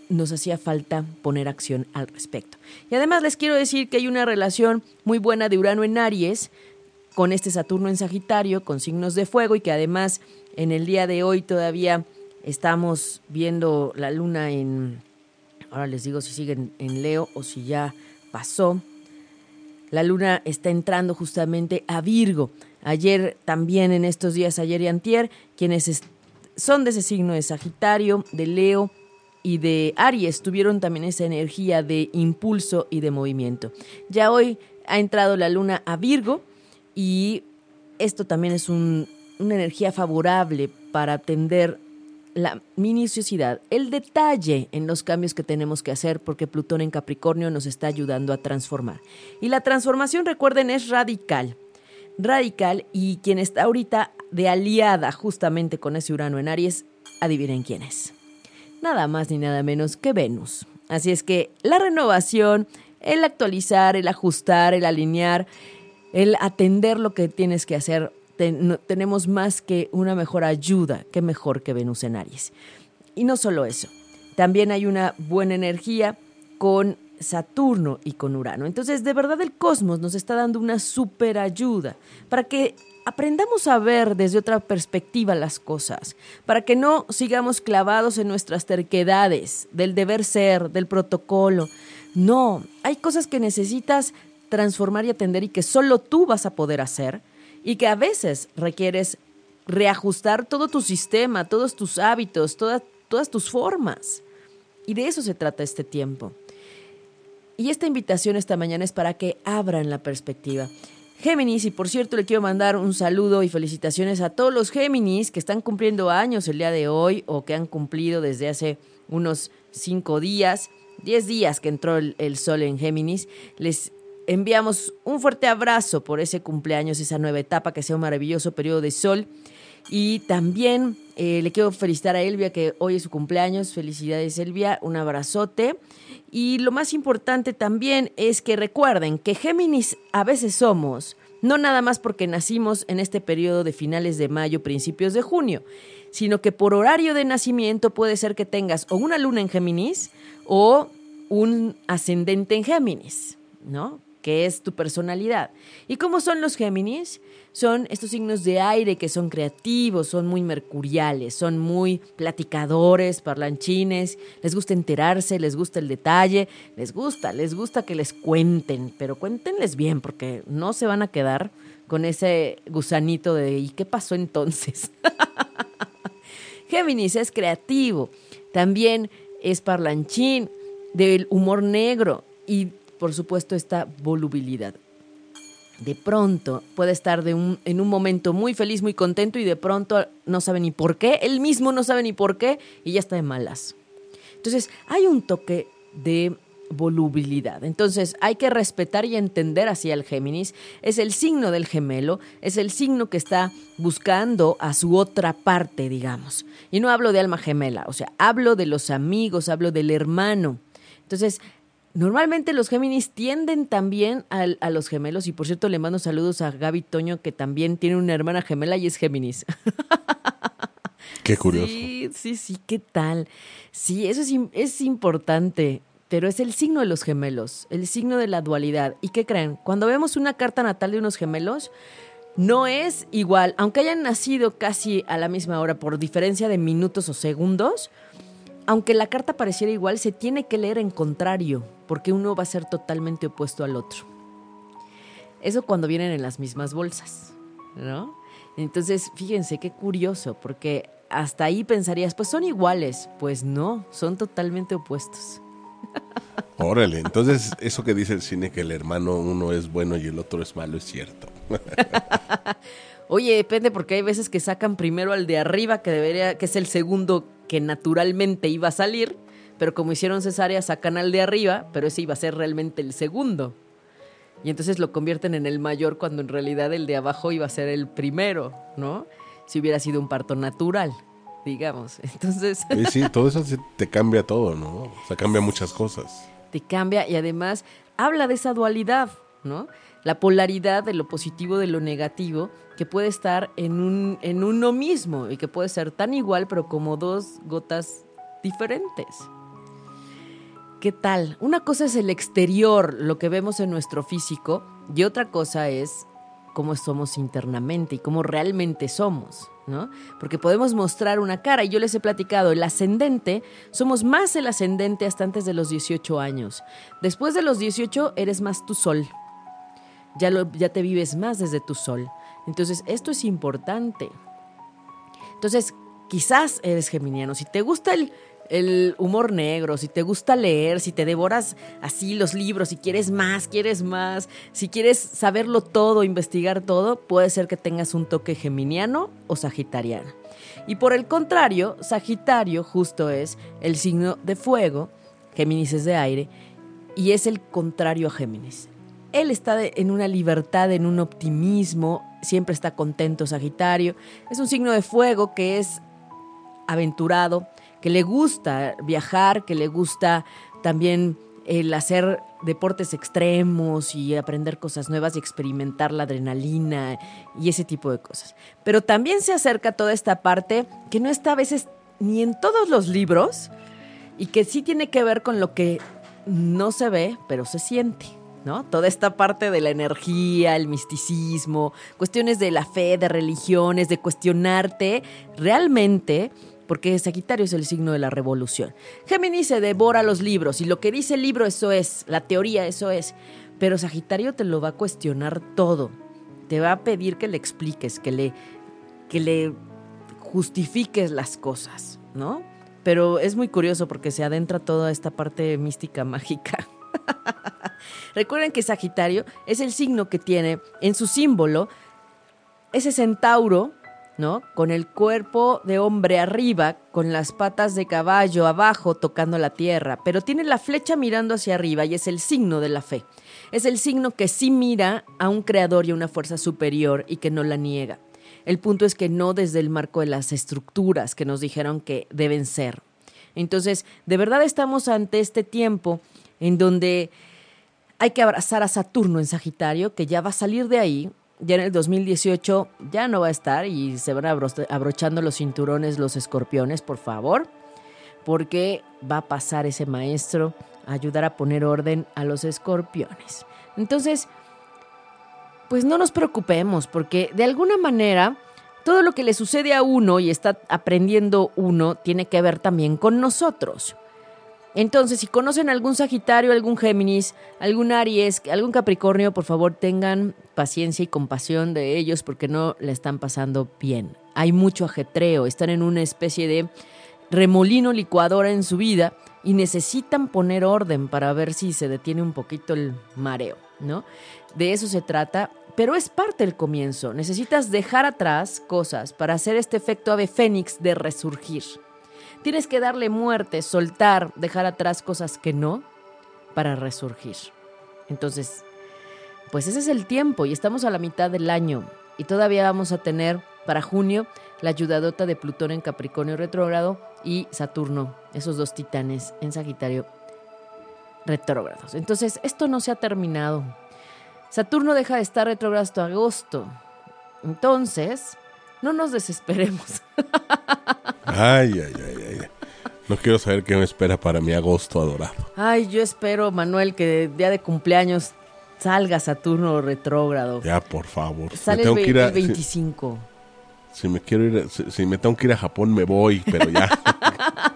nos hacía falta poner acción al respecto. Y además les quiero decir que hay una relación muy buena de Urano en Aries con este Saturno en Sagitario, con signos de fuego y que además en el día de hoy todavía Estamos viendo la luna en, ahora les digo si siguen en Leo o si ya pasó. La luna está entrando justamente a Virgo. Ayer también en estos días, ayer y antier, quienes son de ese signo de Sagitario, de Leo y de Aries tuvieron también esa energía de impulso y de movimiento. Ya hoy ha entrado la luna a Virgo y esto también es un- una energía favorable para atender la minuciosidad, el detalle en los cambios que tenemos que hacer porque Plutón en Capricornio nos está ayudando a transformar. Y la transformación, recuerden, es radical. Radical y quien está ahorita de aliada justamente con ese Urano en Aries, adivinen quién es. Nada más ni nada menos que Venus. Así es que la renovación, el actualizar, el ajustar, el alinear, el atender lo que tienes que hacer, tenemos más que una mejor ayuda, que mejor que Venus en Aries. Y no solo eso, también hay una buena energía con Saturno y con Urano. Entonces, de verdad el cosmos nos está dando una super ayuda para que aprendamos a ver desde otra perspectiva las cosas, para que no sigamos clavados en nuestras terquedades, del deber ser, del protocolo. No, hay cosas que necesitas transformar y atender y que solo tú vas a poder hacer y que a veces requieres reajustar todo tu sistema, todos tus hábitos, toda- todas tus formas. Y de eso se trata este tiempo. Y esta invitación esta mañana es para que abran la perspectiva. Géminis, y por cierto le quiero mandar un saludo y felicitaciones a todos los Géminis que están cumpliendo años el día de hoy o que han cumplido desde hace unos cinco días, diez días que entró el, el sol en Géminis. Les enviamos un fuerte abrazo por ese cumpleaños, esa nueva etapa, que sea un maravilloso periodo de sol. Y también eh, le quiero felicitar a Elvia, que hoy es su cumpleaños. Felicidades, Elvia. Un abrazote. Y lo más importante también es que recuerden que Géminis a veces somos, no nada más porque nacimos en este periodo de finales de mayo, principios de junio, sino que por horario de nacimiento puede ser que tengas o una luna en Géminis o un ascendente en Géminis, ¿no? Que es tu personalidad. ¿Y cómo son los Géminis? Son estos signos de aire que son creativos, son muy mercuriales, son muy platicadores, parlanchines, les gusta enterarse, les gusta el detalle, les gusta, les gusta que les cuenten, pero cuéntenles bien porque no se van a quedar con ese gusanito de ¿y qué pasó entonces? Géminis es creativo, también es parlanchín, del humor negro y por supuesto esta volubilidad. De pronto puede estar de un, en un momento muy feliz, muy contento y de pronto no sabe ni por qué, él mismo no sabe ni por qué y ya está de malas. Entonces hay un toque de volubilidad. Entonces hay que respetar y entender así al Géminis. Es el signo del gemelo, es el signo que está buscando a su otra parte, digamos. Y no hablo de alma gemela, o sea, hablo de los amigos, hablo del hermano. Entonces, normalmente los Géminis tienden también a, los gemelos. Y por cierto, le mando saludos a Gaby Toño, que también tiene una hermana gemela y es Géminis.
Qué curioso.
Sí, sí, sí, ¿qué tal? Sí, eso es, es importante, pero es el signo de los gemelos, el signo de la dualidad. ¿Y qué creen? Cuando vemos una carta natal de unos gemelos, no es igual, aunque hayan nacido casi a la misma hora por diferencia de minutos o segundos, aunque la carta pareciera igual, se tiene que leer en contrario, porque uno va a ser totalmente opuesto al otro. Eso cuando vienen en las mismas bolsas, ¿no? Entonces, fíjense qué curioso, porque hasta ahí pensarías, pues son iguales. Pues no, son totalmente opuestos.
Órale, entonces eso que dice el cine que el hermano uno es bueno y el otro es malo es cierto.
Oye, depende porque hay veces que sacan primero al de arriba, que debería, que es el segundo que naturalmente iba a salir, pero como hicieron cesárea, sacan al de arriba, pero ese iba a ser realmente el segundo. Y entonces lo convierten en el mayor cuando en realidad el de abajo iba a ser el primero, ¿no? Si hubiera sido un parto natural, digamos. Entonces
Y sí, todo eso sí te cambia todo, ¿no? O sea, cambia muchas cosas.
te cambia y además habla de esa dualidad, ¿no? La polaridad de lo positivo, de lo negativo, que puede estar en, un, en uno mismo y que puede ser tan igual, pero como dos gotas diferentes. ¿Qué tal? Una cosa es el exterior, lo que vemos en nuestro físico, y otra cosa es cómo somos internamente y cómo realmente somos, ¿no? Porque podemos mostrar una cara y yo les he platicado, el ascendente, somos más el ascendente hasta antes de los 18 años. Después de los 18 eres más tu sol. Ya, lo, ya te vives más desde tu sol. Entonces, esto es importante. Entonces, quizás eres geminiano. Si te gusta el, el humor negro, si te gusta leer, si te devoras así los libros, si quieres más, quieres más, si quieres saberlo todo, investigar todo, puede ser que tengas un toque geminiano o sagitariano. Y por el contrario, Sagitario justo es el signo de fuego, Géminis es de aire, y es el contrario a Géminis. Él está en una libertad, en un optimismo, siempre está contento Sagitario. Es un signo de fuego que es aventurado, que le gusta viajar, que le gusta también el hacer deportes extremos y aprender cosas nuevas y experimentar la adrenalina y ese tipo de cosas. Pero también se acerca toda esta parte que no está a veces ni en todos los libros y que sí tiene que ver con lo que no se ve, pero se siente. ¿No? Toda esta parte de la energía, el misticismo, cuestiones de la fe, de religiones, de cuestionarte realmente, porque Sagitario es el signo de la revolución. Géminis se devora los libros y lo que dice el libro eso es, la teoría eso es, pero Sagitario te lo va a cuestionar todo. Te va a pedir que le expliques, que le que le justifiques las cosas, ¿no? Pero es muy curioso porque se adentra toda esta parte mística mágica. Recuerden que Sagitario es el signo que tiene en su símbolo ese centauro, ¿no? Con el cuerpo de hombre arriba, con las patas de caballo abajo tocando la tierra, pero tiene la flecha mirando hacia arriba y es el signo de la fe. Es el signo que sí mira a un creador y a una fuerza superior y que no la niega. El punto es que no desde el marco de las estructuras que nos dijeron que deben ser. Entonces, de verdad estamos ante este tiempo en donde hay que abrazar a Saturno en Sagitario, que ya va a salir de ahí. Ya en el 2018 ya no va a estar y se van abro- abrochando los cinturones los escorpiones, por favor, porque va a pasar ese maestro a ayudar a poner orden a los escorpiones. Entonces, pues no nos preocupemos, porque de alguna manera todo lo que le sucede a uno y está aprendiendo uno tiene que ver también con nosotros. Entonces, si conocen algún Sagitario, algún Géminis, algún Aries, algún Capricornio, por favor tengan paciencia y compasión de ellos porque no la están pasando bien. Hay mucho ajetreo, están en una especie de remolino licuadora en su vida y necesitan poner orden para ver si se detiene un poquito el mareo, ¿no? De eso se trata, pero es parte del comienzo. Necesitas dejar atrás cosas para hacer este efecto ave fénix de resurgir. Tienes que darle muerte, soltar, dejar atrás cosas que no para resurgir. Entonces, pues ese es el tiempo y estamos a la mitad del año y todavía vamos a tener para junio la ayudadota de Plutón en Capricornio retrógrado y Saturno, esos dos titanes en Sagitario retrógrados. Entonces, esto no se ha terminado. Saturno deja de estar retrógrado hasta agosto. Entonces, no nos desesperemos.
Ay, ay, ay. No quiero saber qué me espera para mi agosto adorado.
Ay, yo espero, Manuel, que día de cumpleaños salga Saturno retrógrado.
Ya, por favor. Me
Sale el,
tengo que
ve-
ir a-
el 25.
Si, si me quiero ir, si, si me tengo que ir a Japón, me voy, pero ya.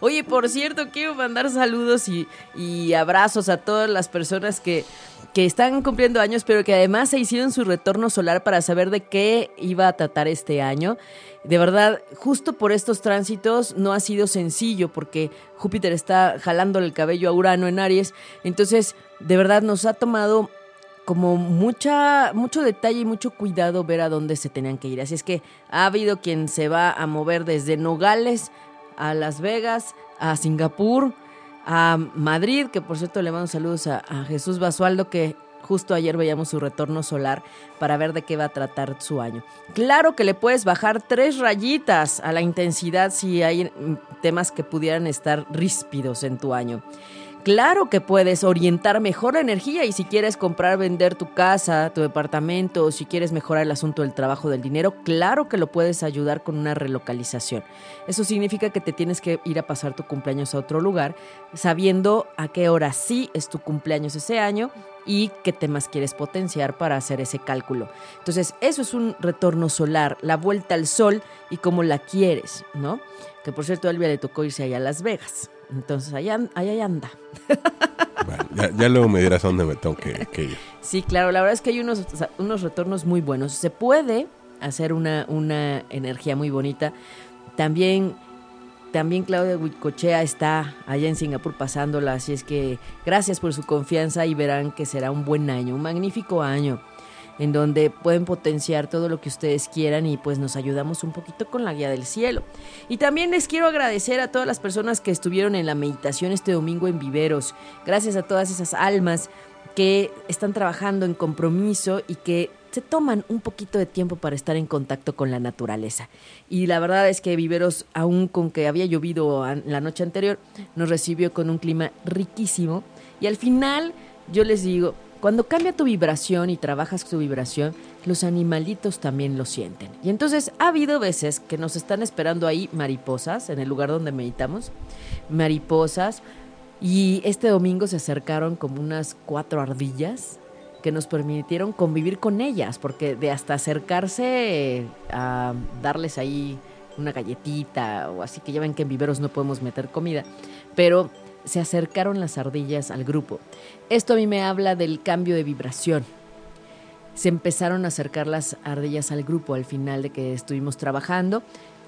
Oye, por cierto, quiero mandar saludos y, abrazos a todas las personas que, que están cumpliendo años, pero que además se hicieron su retorno solar para saber de qué iba a tratar este año. De verdad, justo por estos tránsitos no ha sido sencillo porque Júpiter está jalándole el cabello a Urano en Aries. Entonces, de verdad nos ha tomado como mucha, mucho detalle y mucho cuidado ver a dónde se tenían que ir. Así es que ha habido quien se va a mover desde Nogales a Las Vegas, a Singapur, a Madrid, que por cierto le mando saludos a, a Jesús Basualdo, que justo ayer veíamos su retorno solar para ver de qué va a tratar su año. Claro que le puedes bajar tres rayitas a la intensidad si hay temas que pudieran estar ríspidos en tu año. Claro que puedes orientar mejor la energía y si quieres comprar, vender tu casa, tu departamento, o si quieres mejorar el asunto del trabajo, del dinero, claro que lo puedes ayudar con una relocalización. Eso significa que te tienes que ir a pasar tu cumpleaños a otro lugar, sabiendo a qué hora sí es tu cumpleaños ese año y qué temas quieres potenciar para hacer ese cálculo. Entonces, eso es un retorno solar, la vuelta al sol y cómo la quieres, ¿no? Que por cierto, a Elvia le tocó irse allá a Las Vegas. Entonces, allá, allá anda.
Ya, ya luego me dirás a dónde me tengo que, que ir.
Sí, claro, la verdad es que hay unos, unos retornos muy buenos. Se puede hacer una, una energía muy bonita. También, también Claudia Huicochea está allá en Singapur pasándola, así es que gracias por su confianza y verán que será un buen año, un magnífico año en donde pueden potenciar todo lo que ustedes quieran y pues nos ayudamos un poquito con la guía del cielo. Y también les quiero agradecer a todas las personas que estuvieron en la meditación este domingo en Viveros. Gracias a todas esas almas que están trabajando en compromiso y que se toman un poquito de tiempo para estar en contacto con la naturaleza. Y la verdad es que Viveros, aún con que había llovido la noche anterior, nos recibió con un clima riquísimo. Y al final, yo les digo, cuando cambia tu vibración y trabajas tu vibración, los animalitos también lo sienten. Y entonces ha habido veces que nos están esperando ahí mariposas, en el lugar donde meditamos, mariposas, y este domingo se acercaron como unas cuatro ardillas que nos permitieron convivir con ellas, porque de hasta acercarse a darles ahí una galletita o así, que ya ven que en viveros no podemos meter comida, pero se acercaron las ardillas al grupo. Esto a mí me habla del cambio de vibración. Se empezaron a acercar las ardillas al grupo al final de que estuvimos trabajando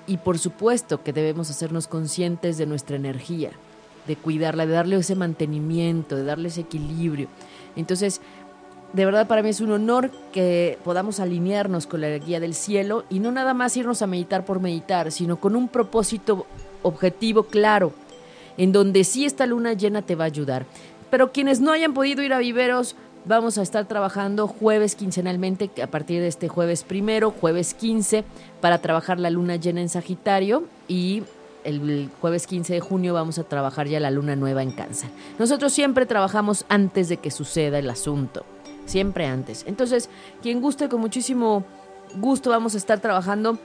y por supuesto que debemos hacernos conscientes de nuestra energía, de cuidarla, de darle ese mantenimiento, de darle ese equilibrio. Entonces, de verdad para mí es un honor que podamos alinearnos con la guía del cielo y no nada más irnos a meditar por meditar, sino con un propósito objetivo claro, en donde sí esta luna llena te va a ayudar. Pero quienes no hayan podido ir a viveros, vamos a estar trabajando jueves quincenalmente, a partir de este jueves primero, jueves 15, para trabajar la luna llena en Sagitario y el jueves 15 de junio vamos a trabajar ya la luna nueva en cáncer. Nosotros siempre trabajamos antes de que suceda el asunto, siempre antes. Entonces, quien guste, con muchísimo gusto vamos a estar trabajando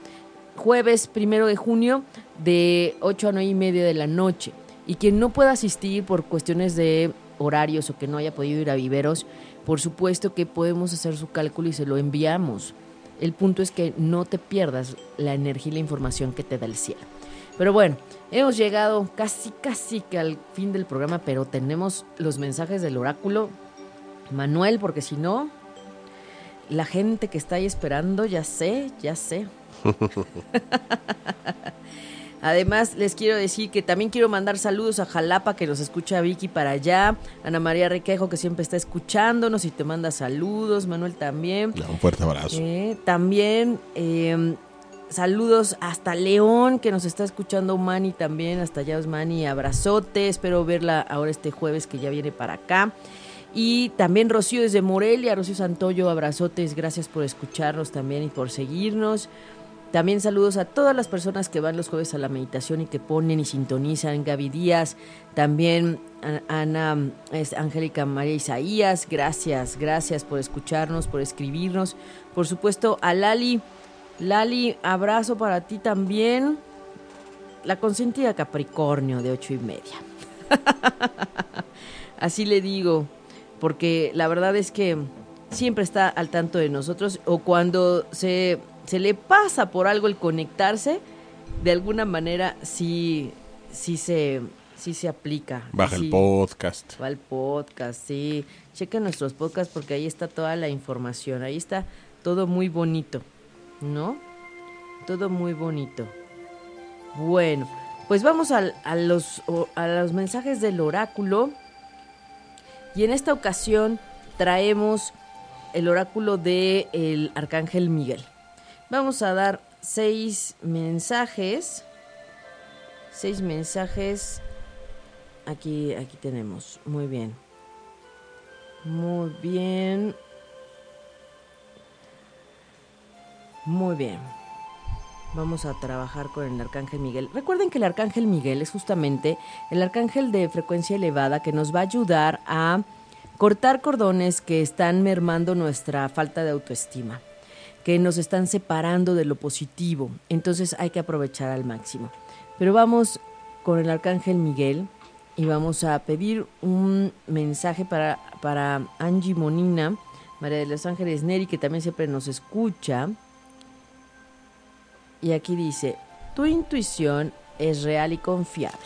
jueves primero de junio de 8 a 9 y media de la noche. Y quien no pueda asistir por cuestiones de horarios o que no haya podido ir a viveros, por supuesto que podemos hacer su cálculo y se lo enviamos. El punto es que no te pierdas la energía y la información que te da el cielo. Pero bueno, hemos llegado casi, casi que al fin del programa, pero tenemos los mensajes del oráculo. Manuel, porque si no, la gente que está ahí esperando, ya sé, ya sé. Además, les quiero decir que también quiero mandar saludos a Jalapa, que nos escucha Vicky para allá. Ana María Requejo, que siempre está escuchándonos y te manda saludos. Manuel también.
Un fuerte abrazo.
Eh, también eh, saludos hasta León, que nos está escuchando Mani también. Hasta allá, Mani. Abrazote. Espero verla ahora este jueves que ya viene para acá. Y también Rocío desde Morelia, Rocío Santoyo, abrazotes, gracias por escucharnos también y por seguirnos. También saludos a todas las personas que van los jueves a la meditación y que ponen y sintonizan. Gaby Díaz, también Ana, Angélica María Isaías, gracias, gracias por escucharnos, por escribirnos. Por supuesto a Lali, Lali, abrazo para ti también. La consentida Capricornio de ocho y media. Así le digo, porque la verdad es que siempre está al tanto de nosotros o cuando se, se le pasa por algo el conectarse, de alguna manera sí, sí, se, sí se aplica.
Baja
Sí.
el podcast.
Va al podcast, sí. Chequen nuestros podcasts porque ahí está toda la información. Ahí está todo muy bonito, ¿no? Todo muy bonito. Bueno, pues vamos al- a, los, a los mensajes del oráculo. Y en esta ocasión traemos el oráculo de el arcángel Miguel. Vamos a dar seis mensajes. Seis mensajes Aquí, aquí tenemos. Muy bien. Muy bien. Muy bien. Vamos a trabajar con el Arcángel Miguel. Recuerden que el Arcángel Miguel es justamente el Arcángel de frecuencia elevada que nos va a ayudar a cortar cordones que están mermando nuestra falta de autoestima, que nos están separando de lo positivo. Entonces hay que aprovechar al máximo. Pero vamos con el Arcángel Miguel y vamos a pedir un mensaje para, para Angie Monina, María de los Ángeles Neri, que también siempre nos escucha. Y aquí dice, tu intuición es real y confiable.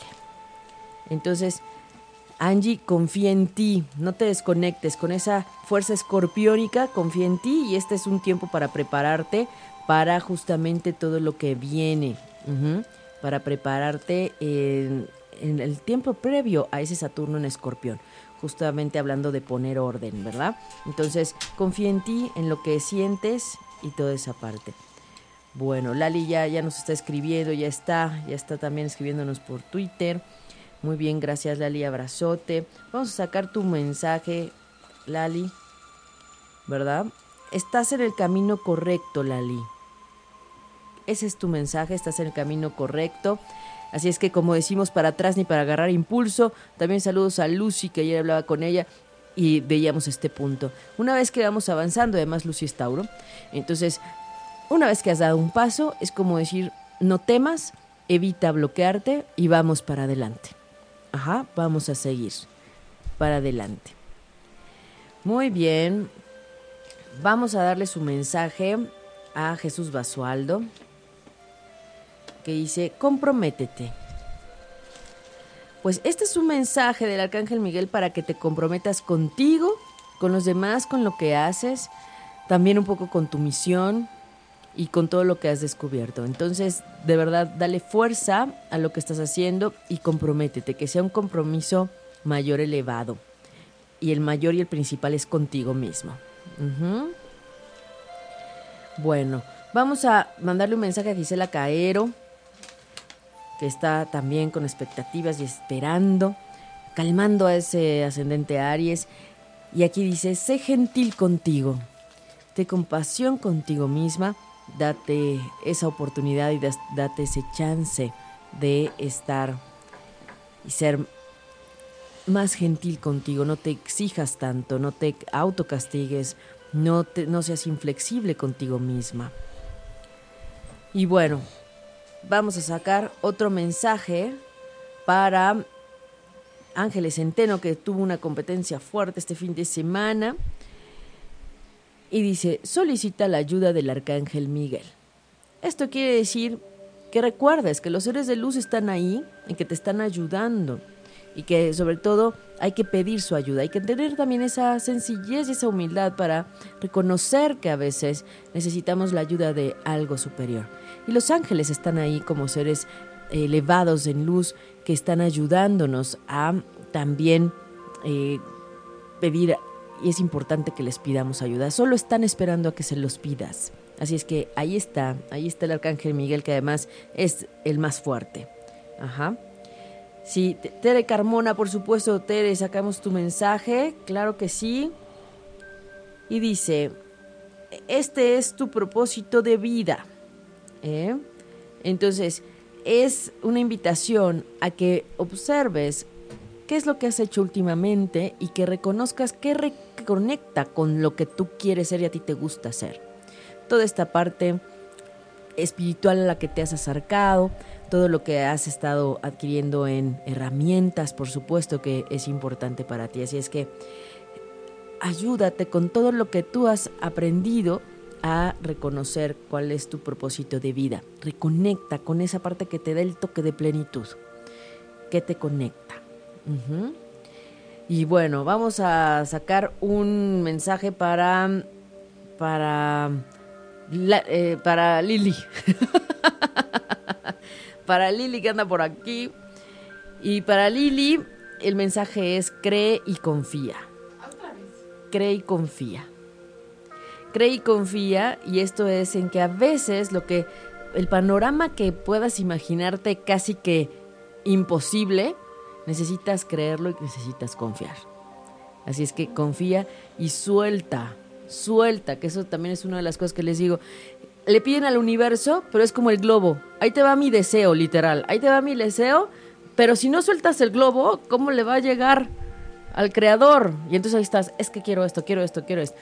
Entonces, Angie, confía en ti, no te desconectes con esa fuerza escorpiónica, confía en ti y este es un tiempo para prepararte para justamente todo lo que viene, para prepararte en, en el tiempo previo a ese Saturno en escorpión, justamente hablando de poner orden, ¿verdad? Entonces, confía en ti, en lo que sientes y toda esa parte. Bueno, Lali ya, ya nos está escribiendo, ya está, ya está también escribiéndonos por Twitter. Muy bien, gracias Lali, abrazote. Vamos a sacar tu mensaje, Lali, ¿verdad? Estás en el camino correcto, Lali. Ese es tu mensaje, estás en el camino correcto. Así es que como decimos, para atrás ni para agarrar impulso. También saludos a Lucy, que ayer hablaba con ella y veíamos este punto. Una vez que vamos avanzando, además Lucy es Tauro, entonces una vez que has dado un paso, es como decir, no temas, evita bloquearte y vamos para adelante. Ajá, vamos a seguir para adelante. Muy bien, vamos a darle su mensaje a Jesús Basualdo, que dice, comprométete. Pues este es un mensaje del Arcángel Miguel para que te comprometas contigo, con los demás, con lo que haces, también un poco con tu misión, y con todo lo que has descubierto. Entonces, de verdad, dale fuerza a lo que estás haciendo y comprométete, que sea un compromiso mayor elevado. Y el mayor y el principal es contigo mismo. Bueno, vamos a mandarle un mensaje a Gisela Caero, que está también con expectativas y esperando, calmando a ese ascendente Aries. Y aquí dice, sé gentil contigo, ten compasión contigo misma date esa oportunidad y date ese chance de estar y ser más gentil contigo, no te exijas tanto, no te autocastigues, no, te, no seas inflexible contigo misma. Y bueno, vamos a sacar otro mensaje para Ángeles Centeno, que tuvo una competencia fuerte este fin de semana. Y dice, solicita la ayuda del arcángel Miguel. Esto quiere decir que recuerdes que los seres de luz están ahí y que te están ayudando. Y que sobre todo hay que pedir su ayuda. Hay que tener también esa sencillez y esa humildad para reconocer que a veces necesitamos la ayuda de algo superior. Y los ángeles están ahí como seres elevados en luz que están ayudándonos a también eh, pedir y es importante que les pidamos ayuda. Solo están esperando a que se los pidas. Así es que ahí está, ahí está el arcángel Miguel que además es el más fuerte. Ajá. Sí, Te- Tere Carmona, por supuesto, Tere, sacamos tu mensaje, claro que sí. Y dice, este es tu propósito de vida. ¿eh? Entonces, es una invitación a que observes qué es lo que has hecho últimamente y que reconozcas qué reconecta con lo que tú quieres ser y a ti te gusta hacer. Toda esta parte espiritual a la que te has acercado, todo lo que has estado adquiriendo en herramientas, por supuesto que es importante para ti. Así es que ayúdate con todo lo que tú has aprendido a reconocer cuál es tu propósito de vida. Reconecta con esa parte que te da el toque de plenitud, que te conecta. Y bueno, vamos a sacar un mensaje para para eh, para Lili. para Lili que anda por aquí. Y para Lili el mensaje es cree y confía. Cree y confía. Cree y confía y esto es en que a veces lo que el panorama que puedas imaginarte casi que imposible, necesitas creerlo y necesitas confiar. Así es que confía y suelta, suelta, que eso también es una de las cosas que les digo. le piden al universo, pero es como el globo. Ahí te va mi deseo, literal. Ahí te va mi deseo, pero si no sueltas el globo, ¿cómo le va a llegar al creador? Y entonces ahí estás, es que quiero esto, quiero esto, quiero esto.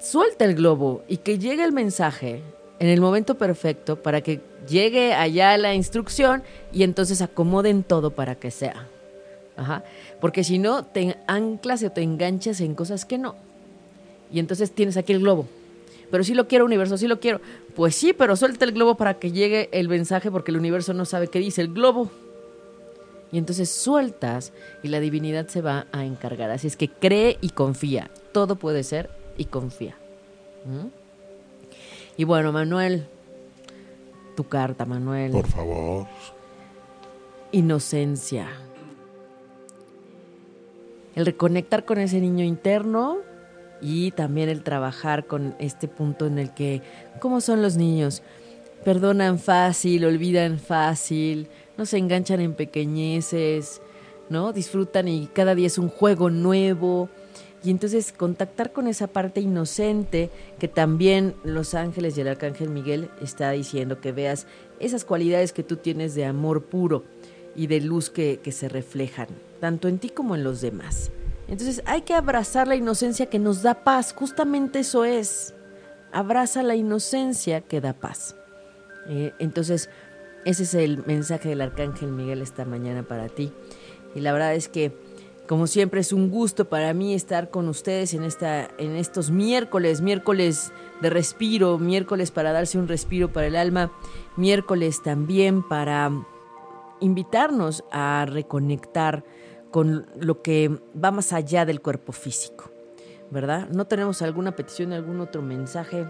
Suelta el globo y que llegue el mensaje en el momento perfecto para que llegue allá la instrucción y entonces acomoden todo para que sea. Ajá. Porque si no, te anclas o te enganchas en cosas que no. Y entonces tienes aquí el globo. Pero sí lo quiero, universo, sí lo quiero. Pues sí, pero suelta el globo para que llegue el mensaje porque el universo no sabe qué dice el globo. Y entonces sueltas y la divinidad se va a encargar. Así es que cree y confía. Todo puede ser y confía. ¿Mm? Y bueno, Manuel, tu carta, Manuel.
Por favor.
Inocencia. El reconectar con ese niño interno y también el trabajar con este punto en el que, ¿cómo son los niños? Perdonan fácil, olvidan fácil, no se enganchan en pequeñeces, ¿no? Disfrutan y cada día es un juego nuevo. Y entonces contactar con esa parte inocente que también los ángeles y el arcángel Miguel está diciendo que veas esas cualidades que tú tienes de amor puro y de luz que, que se reflejan, tanto en ti como en los demás. Entonces hay que abrazar la inocencia que nos da paz, justamente eso es. Abraza la inocencia que da paz. Eh, entonces, ese es el mensaje del Arcángel Miguel esta mañana para ti. Y la verdad es que, como siempre, es un gusto para mí estar con ustedes en, esta, en estos miércoles, miércoles de respiro, miércoles para darse un respiro para el alma, miércoles también para invitarnos a reconectar con lo que va más allá del cuerpo físico, ¿verdad? ¿No tenemos alguna petición, algún otro mensaje,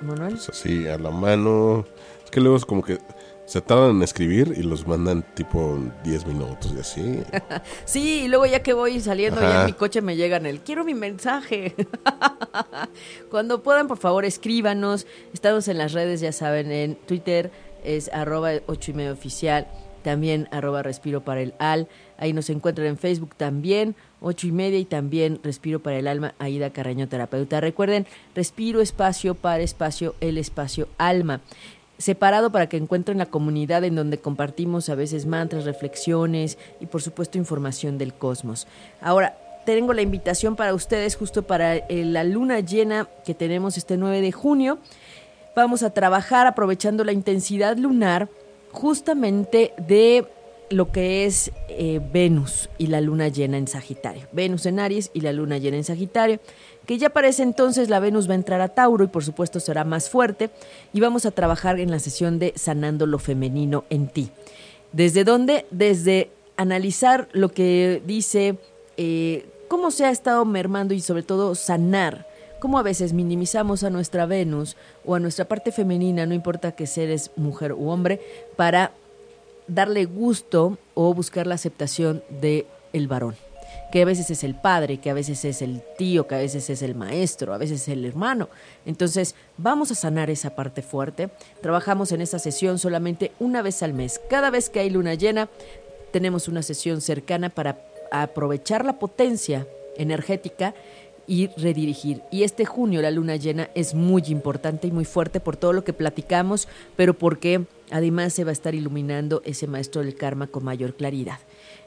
Manuel?
Pues así, a la mano. Es que luego es como que se tardan en escribir y los mandan tipo 10 minutos y así.
sí, y luego ya que voy saliendo
Ajá.
ya en mi coche me llegan el quiero mi mensaje. Cuando puedan, por favor, escríbanos. Estamos en las redes, ya saben, en Twitter es arroba 8 y medio oficial, también arroba respiro para el al. Ahí nos encuentran en Facebook también, ocho y media, y también Respiro para el Alma, Aida Carreño Terapeuta. Recuerden, Respiro Espacio para Espacio, el Espacio Alma. Separado para que encuentren la comunidad en donde compartimos a veces mantras, reflexiones y por supuesto información del cosmos. Ahora, tengo la invitación para ustedes justo para eh, la luna llena que tenemos este 9 de junio. Vamos a trabajar aprovechando la intensidad lunar justamente de lo que es eh, Venus y la luna llena en Sagitario. Venus en Aries y la luna llena en Sagitario, que ya para ese entonces la Venus va a entrar a Tauro y por supuesto será más fuerte y vamos a trabajar en la sesión de sanando lo femenino en ti. ¿Desde dónde? Desde analizar lo que dice, eh, cómo se ha estado mermando y sobre todo sanar cómo a veces minimizamos a nuestra Venus o a nuestra parte femenina, no importa que seres mujer u hombre, para darle gusto o buscar la aceptación de el varón que a veces es el padre, que a veces es el tío, que a veces es el maestro, a veces es el hermano. Entonces, vamos a sanar esa parte fuerte. Trabajamos en esa sesión solamente una vez al mes. Cada vez que hay luna llena, tenemos una sesión cercana para aprovechar la potencia energética y redirigir. Y este junio la luna llena es muy importante y muy fuerte por todo lo que platicamos, pero porque además se va a estar iluminando ese maestro del karma con mayor claridad.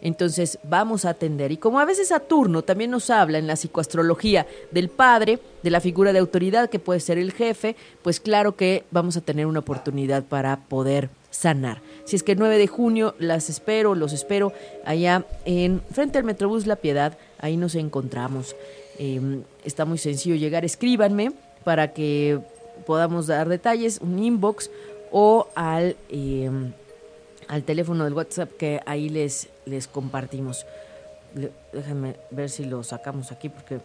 Entonces vamos a atender. Y como a veces Saturno también nos habla en la psicoastrología del padre, de la figura de autoridad que puede ser el jefe, pues claro que vamos a tener una oportunidad para poder sanar. Si es que el 9 de junio las espero, los espero allá en frente al Metrobús La Piedad, ahí nos encontramos. Eh, está muy sencillo llegar, escríbanme para que podamos dar detalles, un inbox o al, eh, al teléfono del WhatsApp que ahí les, les compartimos. Le- déjenme ver si lo sacamos aquí porque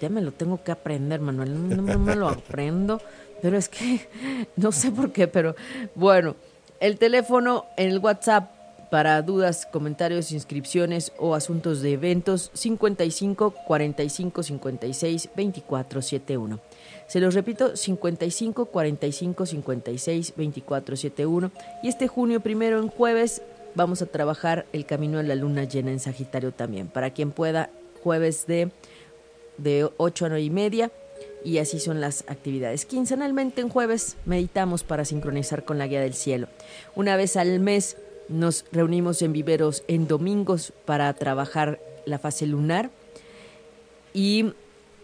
ya me lo tengo que aprender, Manuel. No, no me lo aprendo, pero es que no sé por qué, pero bueno, el teléfono en el WhatsApp para dudas, comentarios, inscripciones o asuntos de eventos 55 45 56 24 71. Se los repito, 55 45 56 24 71. Y este junio primero en jueves vamos a trabajar el camino a la luna llena en Sagitario también. Para quien pueda, jueves de, de 8 a 9 y media y así son las actividades. Quincenalmente en jueves meditamos para sincronizar con la guía del cielo. Una vez al mes nos reunimos en viveros en domingos para trabajar la fase lunar y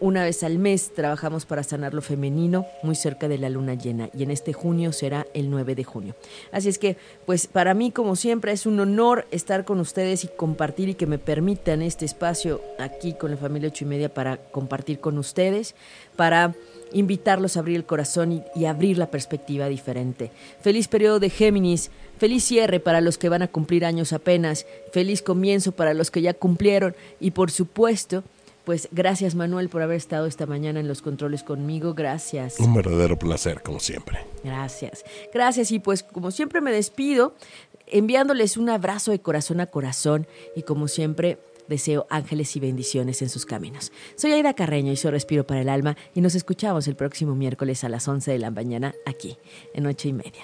una vez al mes trabajamos para sanar lo femenino muy cerca de la luna llena y en este junio será el 9 de junio. Así es que, pues para mí como siempre es un honor estar con ustedes y compartir y que me permitan este espacio aquí con la familia ocho y media para compartir con ustedes, para invitarlos a abrir el corazón y, y abrir la perspectiva diferente. Feliz periodo de Géminis, feliz cierre para los que van a cumplir años apenas, feliz comienzo para los que ya cumplieron y por supuesto pues gracias Manuel por haber estado esta mañana en los controles conmigo. Gracias.
Un verdadero placer, como siempre.
Gracias. Gracias y pues como siempre me despido enviándoles un abrazo de corazón a corazón y como siempre deseo ángeles y bendiciones en sus caminos. Soy Aida Carreño y soy Respiro para el Alma y nos escuchamos el próximo miércoles a las 11 de la mañana aquí en ocho y media.